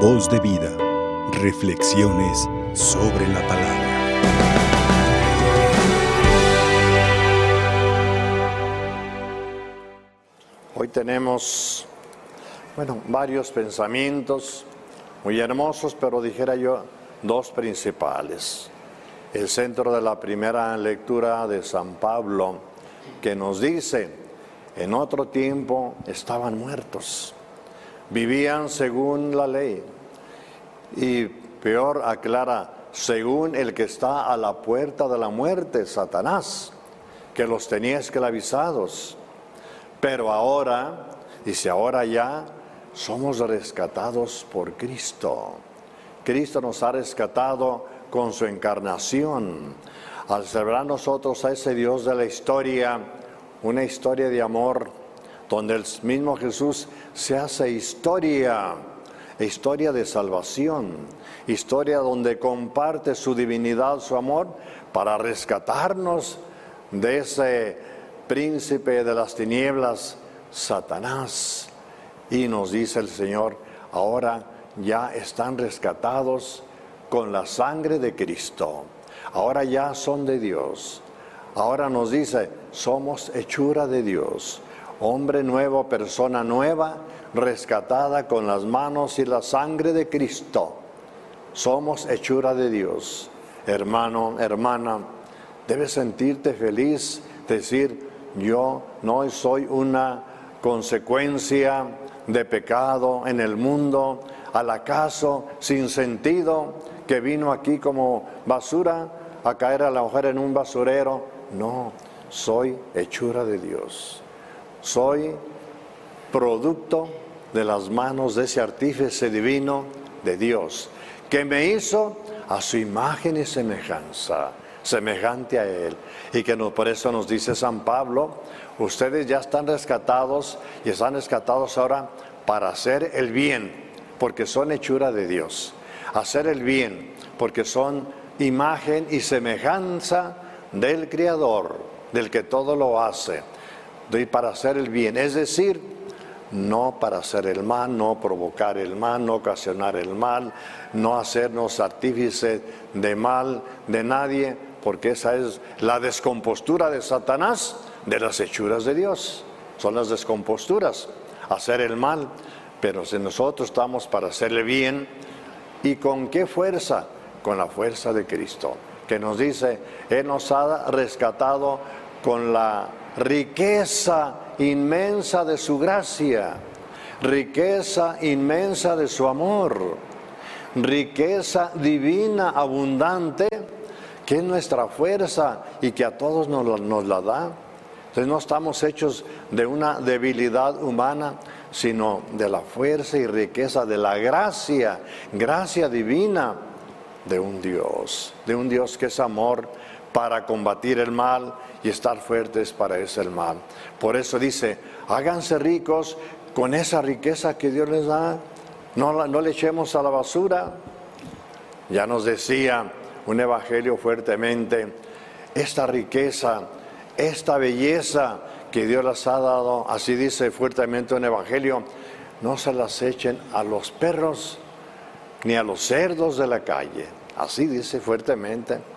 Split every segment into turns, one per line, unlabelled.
Voz de vida. Reflexiones sobre la palabra.
Hoy tenemos, bueno, varios pensamientos muy hermosos, pero dijera yo dos principales. El centro de la primera lectura de San Pablo, que nos dice, en otro tiempo estaban muertos, vivían según la ley, y peor aclara, según el que está a la puerta de la muerte, Satanás, que los tenía esclavizados. Pero ahora, dice ahora ya, somos rescatados por Cristo. Cristo nos ha rescatado con su encarnación. Al celebrar nosotros a ese Dios de la historia, una historia de amor, donde el mismo Jesús se hace historia, historia de salvación, historia donde comparte su divinidad, su amor, para rescatarnos de ese príncipe de las tinieblas, Satanás. Y nos dice el Señor, ahora ya están rescatados con la sangre de Cristo. Ahora ya son de Dios. Ahora nos dice, somos hechura de Dios. Hombre nuevo, persona nueva, rescatada con las manos y la sangre de Cristo. Somos hechura de Dios. Hermano, hermana, debes sentirte feliz, decir, yo no soy una consecuencia de pecado en el mundo, al acaso sin sentido, que vino aquí como basura a caer a la mujer en un basurero. No, soy hechura de Dios. Soy producto de las manos de ese artífice divino de Dios, que me hizo a su imagen y semejanza, semejante a Él. Y que no, por eso nos dice San Pablo, ustedes ya están rescatados y están rescatados ahora para hacer el bien, porque son hechura de Dios. Hacer el bien, porque son imagen y semejanza del Creador, del que todo lo hace, y para hacer el bien. Es decir, no para hacer el mal, no provocar el mal, no ocasionar el mal, no hacernos artífices de mal de nadie, porque esa es la descompostura de Satanás de las hechuras de Dios. Son las descomposturas, hacer el mal, pero si nosotros estamos para hacerle bien, ¿y con qué fuerza? Con la fuerza de Cristo, que nos dice, Él nos ha rescatado con la riqueza inmensa de su gracia, riqueza inmensa de su amor, riqueza divina, abundante, que es nuestra fuerza y que a todos nos, la da. Entonces no estamos hechos de una debilidad humana, sino de la fuerza y riqueza de la gracia, gracia divina de un Dios, de un Dios que es amor para combatir el mal y estar fuertes para ese mal. Por eso dice, háganse ricos con esa riqueza que Dios les da, no, no le echemos a la basura. Ya nos decía un evangelio fuertemente, esta riqueza, esta belleza que Dios les ha dado, así dice fuertemente un evangelio, no se las echen a los perros ni a los cerdos de la calle. Así dice fuertemente,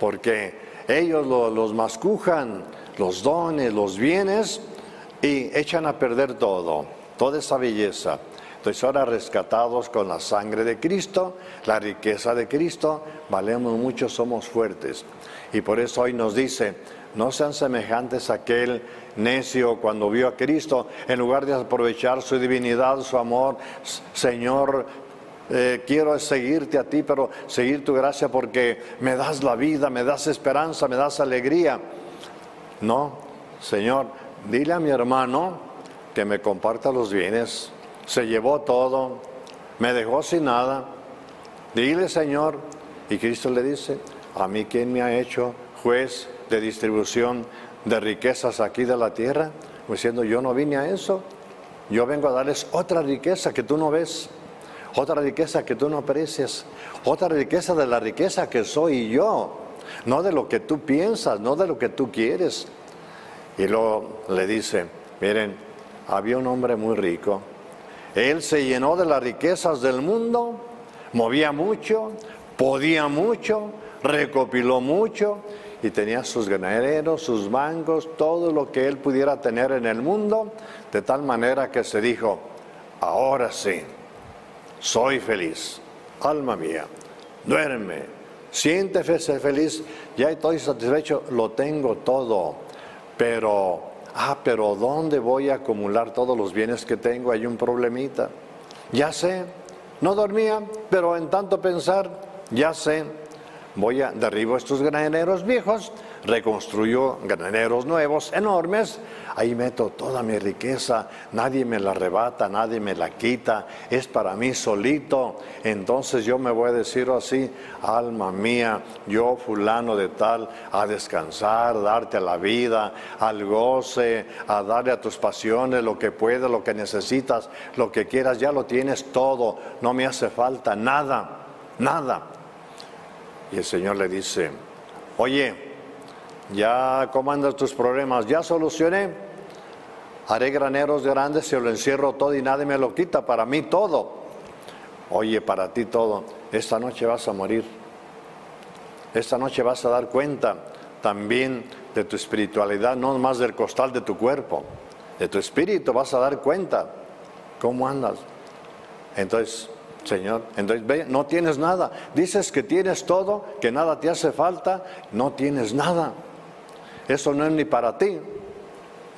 porque ellos los mascujan, los dones, los bienes, y echan a perder todo, toda esa belleza. Entonces ahora rescatados con la sangre de Cristo, la riqueza de Cristo, valemos mucho, somos fuertes. Y por eso hoy nos dice, no sean semejantes a aquel necio cuando vio a Cristo, en lugar de aprovechar su divinidad, su amor, Señor, eh, quiero seguirte a ti, pero seguir tu gracia porque me das la vida, me das esperanza, me das alegría. No, Señor, dile a mi hermano que me comparta los bienes. Se llevó todo, me dejó sin nada. Dile, Señor, y Cristo le dice, a mí quién me ha hecho juez de distribución de riquezas aquí de la tierra, diciendo, yo no vine a eso, yo vengo a darles otra riqueza que tú no ves, otra riqueza que tú no aprecias, otra riqueza de la riqueza que soy yo, no de lo que tú piensas, no de lo que tú quieres. Y luego le dice, miren, había un hombre muy rico, Él se llenó de las riquezas del mundo, movía mucho, podía mucho, recopiló mucho y tenía sus ganaderos, sus bancos, todo lo que él pudiera tener en el mundo, de tal manera que se dijo, ahora sí, soy feliz, alma mía, duerme, siéntese feliz, ya estoy satisfecho, lo tengo todo, pero, ah, pero ¿dónde voy a acumular todos los bienes que tengo? Hay un problemita, ya sé, no dormía, pero en tanto pensar, ya sé, voy a derribo estos graneros viejos, reconstruyo graneros nuevos, enormes, ahí meto toda mi riqueza, nadie me la arrebata, nadie me la quita, es para mí solito. Entonces yo me voy a decir así, alma mía, yo fulano de tal, a descansar, darte a la vida, al goce, a darle a tus pasiones lo que puedas, lo que necesitas, lo que quieras, ya lo tienes todo, no me hace falta nada, nada. Y el Señor le dice, oye, ya comandas tus problemas, ya solucioné, haré graneros grandes, se lo encierro todo y nadie me lo quita, para mí todo. Oye, para ti todo, esta noche vas a morir, esta noche vas a dar cuenta también de tu espiritualidad, no más del costal de tu cuerpo, de tu espíritu vas a dar cuenta cómo andas. Entonces, Señor. Entonces, ve, no tienes nada. Dices que tienes todo, que nada te hace falta, no tienes nada. Eso no es ni para ti.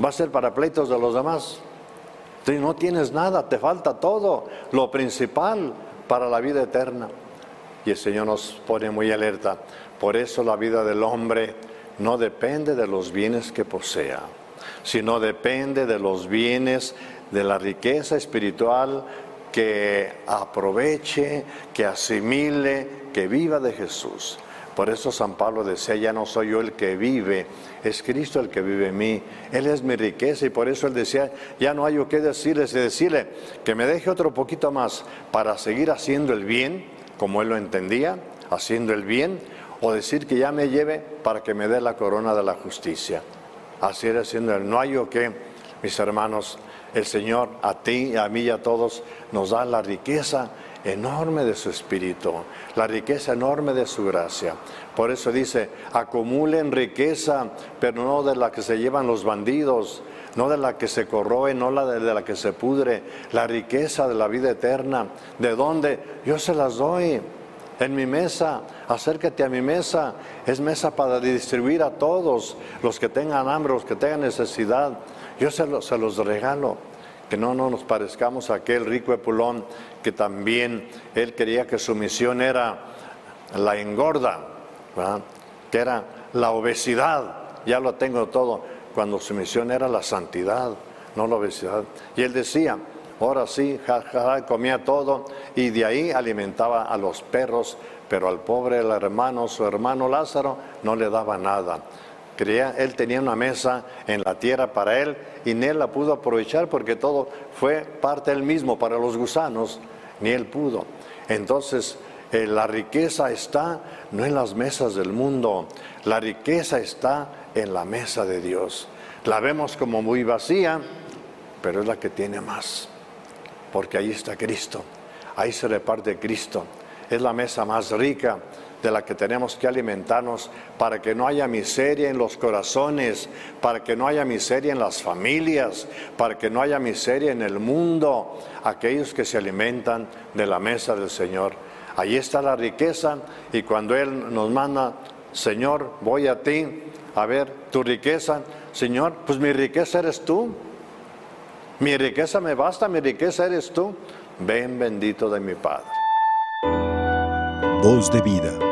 Va a ser para pleitos de los demás. no tienes nada, te falta todo, lo principal para la vida eterna. Y el Señor nos pone muy alerta. Por eso la vida del hombre no depende de los bienes que posea, sino depende de los bienes, de la riqueza espiritual que aproveche, que asimile, que viva de Jesús. Por eso San Pablo decía, ya no soy yo el que vive, es Cristo el que vive en mí. Él es mi riqueza y por eso él decía, ya no hay o qué decirle, y decirle que me deje otro poquito más para seguir haciendo el bien, como él lo entendía, haciendo el bien, o decir que ya me lleve para que me dé la corona de la justicia. Así era haciendo él. No hay o qué, mis hermanos, el Señor a ti, a mí y a todos nos da la riqueza enorme de su espíritu, la riqueza enorme de su gracia. Por eso dice, acumulen riqueza, pero no de la que se llevan los bandidos, no de la que se corroe, no la de, la que se pudre, la riqueza de la vida eterna. ¿De dónde? Yo se las doy en mi mesa, acércate a mi mesa, es mesa para distribuir a todos los que tengan hambre, los que tengan necesidad. Yo se los regalo, que no, no nos parezcamos a aquel rico Epulón que también él quería que su misión era la engorda, que era la obesidad, ya lo tengo todo, cuando su misión era la santidad, no la obesidad. Y él decía, ahora sí, comía todo y de ahí alimentaba a los perros, pero al pobre hermano, su hermano Lázaro, no le daba nada él tenía una mesa en la tierra para él y ni él la pudo aprovechar porque todo fue parte del mismo para los gusanos, ni él pudo. Entonces, eh, la riqueza está no en las mesas del mundo, la riqueza está en la mesa de Dios. La vemos como muy vacía, pero es la que tiene más, porque ahí está Cristo, ahí se reparte Cristo, es la mesa más rica, de la que tenemos que alimentarnos para que no haya miseria en los corazones, para que no haya miseria en las familias, para que no haya miseria en el mundo, aquellos que se alimentan de la mesa del Señor. Ahí está la riqueza y cuando Él nos manda, Señor, voy a ti, a ver tu riqueza, Señor, pues mi riqueza eres tú. Mi riqueza me basta, mi riqueza eres tú. Ven bendito de mi Padre.
Voz de vida.